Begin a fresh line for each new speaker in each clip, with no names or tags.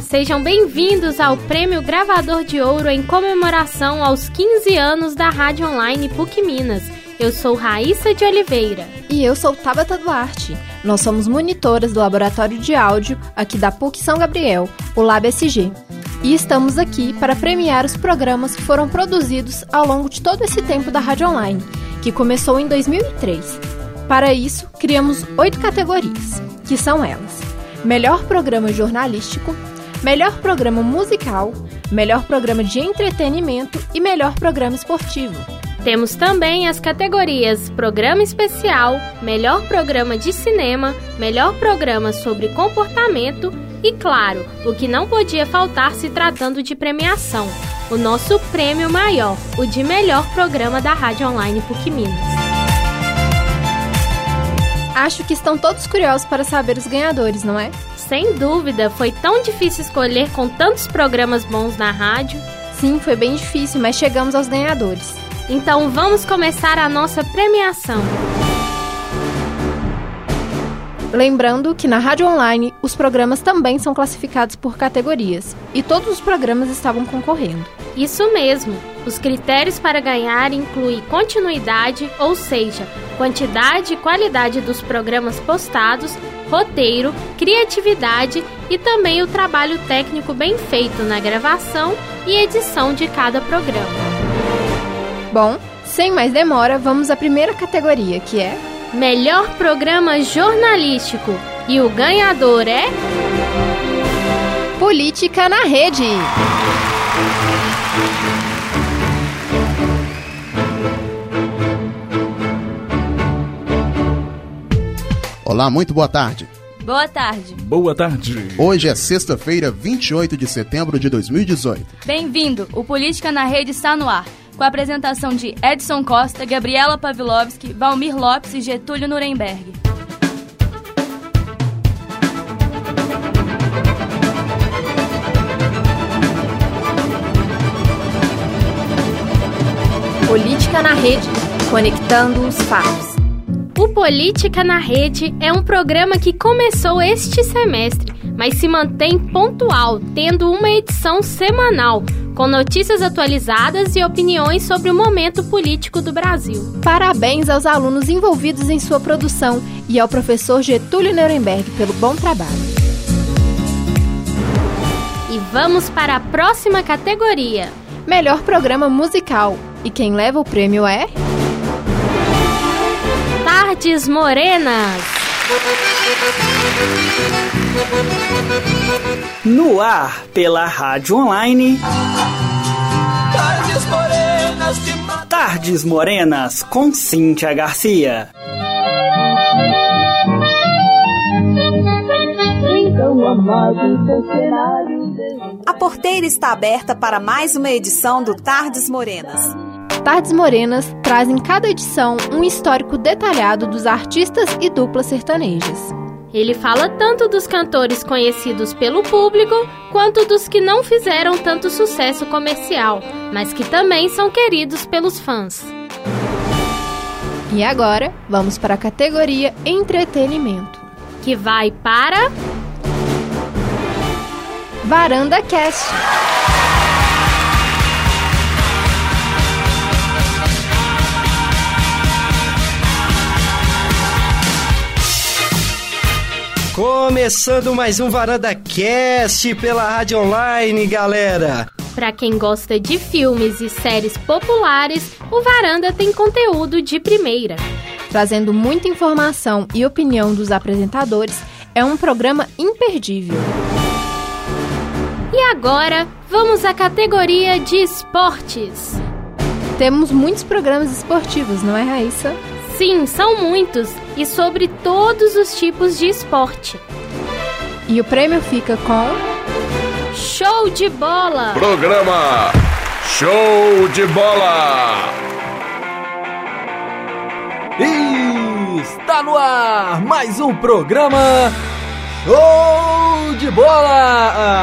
Sejam bem-vindos ao Prêmio Gravador de Ouro em comemoração aos 15 anos da Rádio Online PUC Minas. Eu sou Raíssa de Oliveira.
E eu sou Tabata Duarte. Nós somos monitoras do Laboratório de Áudio aqui da PUC São Gabriel, o LabSG. E estamos aqui para premiar os programas que foram produzidos ao longo de todo esse tempo da Rádio Online, que começou em 2003. Para isso, criamos oito categorias, que são elas: Melhor Programa Jornalístico, melhor programa musical, melhor programa de entretenimento e melhor programa esportivo.
Temos também as categorias Programa Especial, Melhor Programa de Cinema, Melhor Programa sobre Comportamento e, claro, o que não podia faltar se tratando de premiação, o nosso prêmio maior, o de melhor programa da Rádio Online PUC Minas.
Acho que estão todos curiosos para saber os ganhadores, não é?
Sem dúvida, foi tão difícil escolher com tantos programas bons na rádio.
Sim, foi bem difícil, mas chegamos aos ganhadores.
Então vamos começar a nossa premiação.
Lembrando que na rádio online os programas também são classificados por categorias e todos os programas estavam concorrendo.
Isso mesmo. Os critérios para ganhar incluem continuidade, ou seja, quantidade e qualidade dos programas postados, roteiro, criatividade e também o trabalho técnico bem feito na gravação e edição de cada programa.
Bom, sem mais demora, vamos à primeira categoria, que é
Melhor Programa Jornalístico. E o ganhador é.
Política na Rede.
Olá, muito boa tarde.
Boa tarde.
Boa tarde.
Hoje é sexta-feira, 28 de setembro de 2018.
Bem-vindo. O Política na Rede está no ar. Com a apresentação de Edson Costa, Gabriela Pavlovski, Valmir Lopes e Getúlio Nuremberg.
Política na Rede, conectando os fatos.
O Política na Rede é um programa que começou este semestre, mas se mantém pontual, tendo uma edição semanal, com notícias atualizadas e opiniões sobre o momento político do Brasil.
Parabéns aos alunos envolvidos em sua produção e ao professor Getúlio Nuremberg pelo bom trabalho.
E vamos para a próxima categoria:
Melhor programa musical. E quem leva o prêmio é.
Tardes Morenas.
No ar pela rádio online.
Tardes Morenas de
Tardes Morenas com Cíntia Garcia.
Então, amado, teu cenário
A porteira está aberta para mais uma edição do Tardes Morenas.
Tardes Morenas traz em cada edição um histórico detalhado dos artistas e duplas sertanejas.
Ele fala tanto dos cantores conhecidos pelo público quanto dos que não fizeram tanto sucesso comercial, mas que também são queridos pelos fãs.
E agora, vamos para a categoria Entretenimento.
Que vai para.
Varanda Cast.
Começando mais um Varanda Cast pela Rádio Online, galera.
Para quem gosta de filmes e séries populares, o Varanda tem conteúdo de primeira.
Trazendo muita informação e opinião dos apresentadores, é um programa imperdível.
E agora, vamos à categoria de esportes.
Temos muitos programas esportivos, não é, Raíssa?
Sim, são muitos e sobre todos os tipos de esporte.
E o prêmio fica com.
Show de bola!
Programa Show de Bola!
E está no ar mais um programa Show de Bola!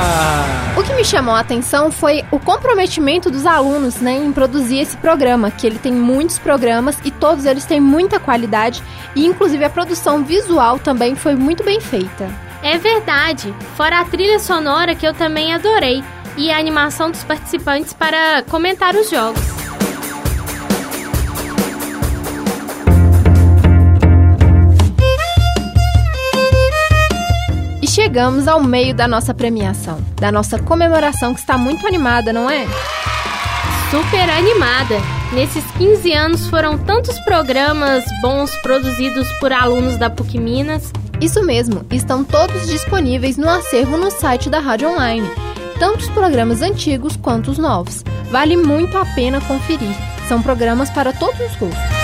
O que me chamou a atenção foi o comprometimento dos alunos né, em produzir esse programa, que ele tem muitos programas e todos eles têm muita qualidade e inclusive a produção visual também foi muito bem feita.
É verdade, fora a trilha sonora que eu também adorei e a animação dos participantes para comentar os jogos.
Chegamos ao meio da nossa premiação, da nossa comemoração que está muito animada, não é?
Super animada! Nesses 15 anos foram tantos programas bons produzidos por alunos da PUC Minas.
Isso mesmo, estão todos disponíveis no acervo no site da Rádio Online. Tanto os programas antigos quanto os novos. Vale muito a pena conferir. São programas para todos os gostos.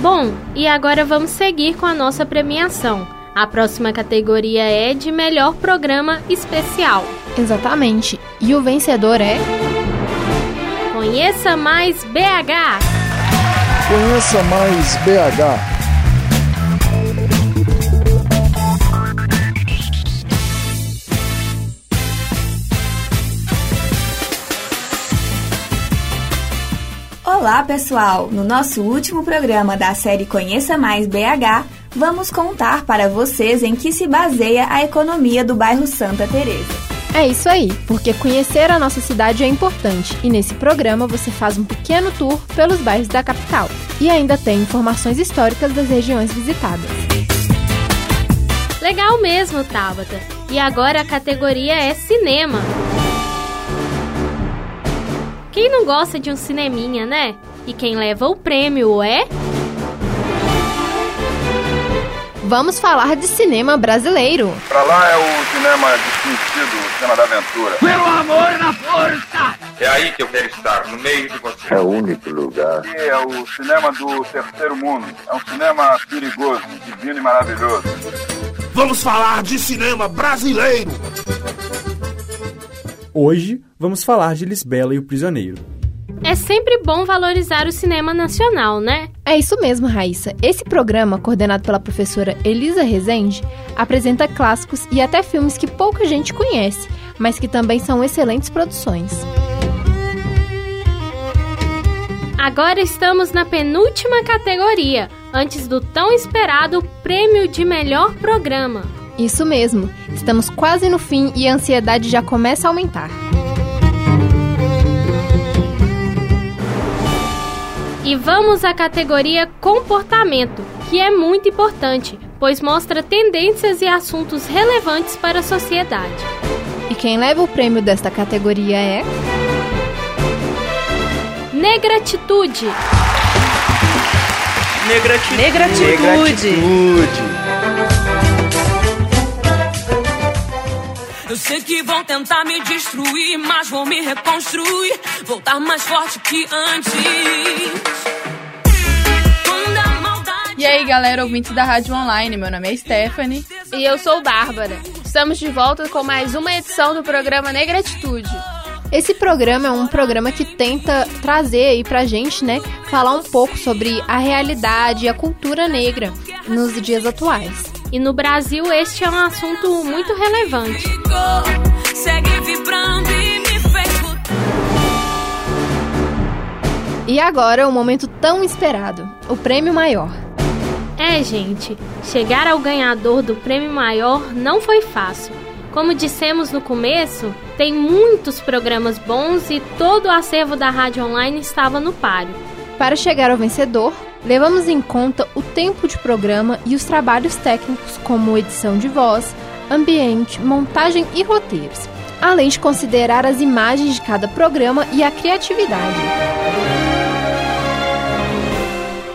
Bom, e agora vamos seguir com a nossa premiação. A próxima categoria é de melhor programa especial.
Exatamente. E o vencedor é.
Conheça mais BH!
Conheça mais BH.
Olá, pessoal! No nosso último programa da série Conheça Mais BH, vamos contar para vocês em que se baseia a economia do bairro Santa Teresa.
É isso aí, porque conhecer a nossa cidade é importante e nesse programa você faz um pequeno tour pelos bairros da capital e ainda tem informações históricas das regiões visitadas.
Legal mesmo, Tabata! E agora a categoria é cinema. Quem não gosta de um cineminha, né? E quem leva o prêmio é.
Vamos falar de cinema brasileiro.
Pra lá é o cinema desconhecido, o cinema da aventura.
Pelo amor na força!
É aí que eu quero estar, no meio de você.
É o único lugar.
Aqui é o cinema do terceiro mundo. É um cinema perigoso, divino e maravilhoso.
Vamos falar de cinema brasileiro!
Hoje vamos falar de Lisbela e o Prisioneiro.
É sempre bom valorizar o cinema nacional, né?
É isso mesmo, Raíssa. Esse programa, coordenado pela professora Elisa Rezende, apresenta clássicos e até filmes que pouca gente conhece, mas que também são excelentes produções.
Agora estamos na penúltima categoria, antes do tão esperado prêmio de melhor programa.
Isso mesmo, estamos quase no fim e a ansiedade já começa a aumentar.
E vamos à categoria comportamento, que é muito importante, pois mostra tendências e assuntos relevantes para a sociedade.
E quem leva o prêmio desta categoria é.
Negratitude!
Negratitude!
Negratitude! Negratitude.
Eu sei que vão tentar me destruir, mas vou me reconstruir, voltar mais forte que antes.
E aí, galera, ouvintes da Rádio Online, meu nome é Stephanie.
E eu sou Bárbara. Estamos de volta com mais uma edição do programa Negratitude.
Esse programa é um programa que tenta trazer aí pra gente, né, falar um pouco sobre a realidade e a cultura negra nos dias atuais.
E no Brasil este é um assunto muito relevante.
E agora o momento tão esperado, o prêmio maior.
É, gente, chegar ao ganhador do prêmio maior não foi fácil. Como dissemos no começo, tem muitos programas bons e todo o acervo da rádio online estava no páreo.
Para chegar ao vencedor, levamos em conta o tempo de programa e os trabalhos técnicos como edição de voz, ambiente, montagem e roteiros, além de considerar as imagens de cada programa e a criatividade.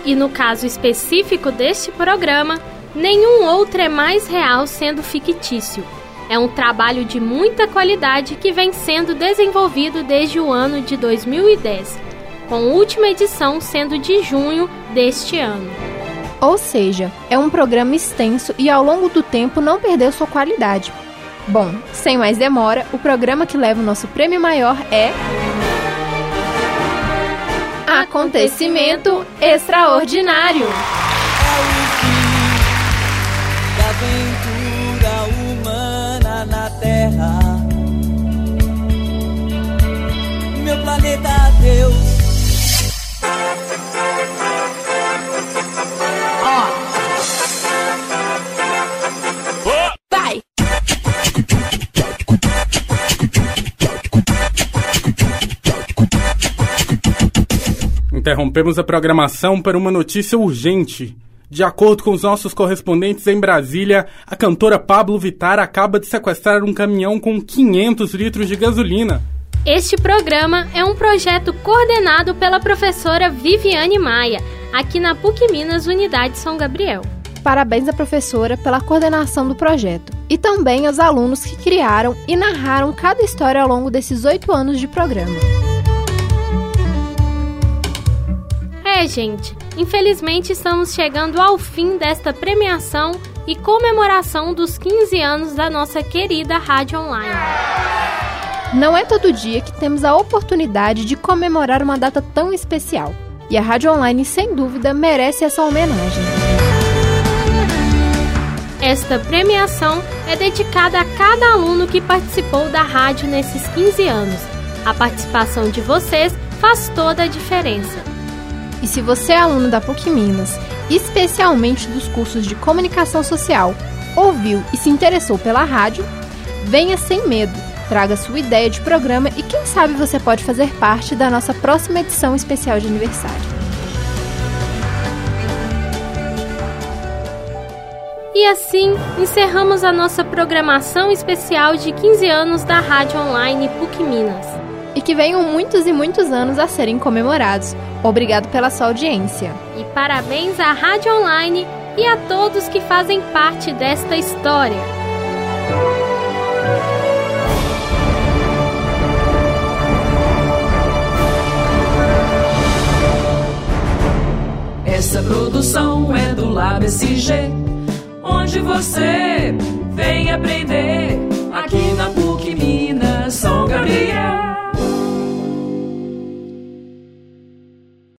E no caso específico deste programa, nenhum outro é mais real sendo fictício. É um trabalho de muita qualidade que vem sendo desenvolvido desde o ano de 2010, com a última edição sendo de junho deste ano.
Ou seja, é um programa extenso e ao longo do tempo não perdeu sua qualidade. Bom, sem mais demora, o programa que leva o nosso prêmio maior é. Acontecimento Extraordinário!
na Terra. Meu planeta Deus.
Interrompemos a programação para uma notícia urgente. De acordo com os nossos correspondentes em Brasília, a cantora Pablo Vittar acaba de sequestrar um caminhão com 500 litros de gasolina.
Este programa é um projeto coordenado pela professora Viviane Maia, aqui na PUC Minas Unidade São Gabriel.
Parabéns à professora pela coordenação do projeto e também aos alunos que criaram e narraram cada história ao longo desses oito anos de programa.
É, gente, infelizmente estamos chegando ao fim desta premiação e comemoração dos 15 anos da nossa querida Rádio Online.
Não é todo dia que temos a oportunidade de comemorar uma data tão especial. E a Rádio Online, sem dúvida, merece essa homenagem.
Esta premiação é dedicada a cada aluno que participou da rádio nesses 15 anos. A participação de vocês faz toda a diferença.
E se você é aluno da PUC Minas, especialmente dos cursos de comunicação social, ouviu e se interessou pela rádio, venha sem medo, traga sua ideia de programa e quem sabe você pode fazer parte da nossa próxima edição especial de aniversário.
E assim encerramos a nossa programação especial de 15 anos da Rádio Online PUC Minas.
E que venham muitos e muitos anos a serem comemorados. Obrigado pela sua audiência.
E parabéns à Rádio Online e a todos que fazem parte desta história.
Essa produção é do Lab SG, onde você vem aprender.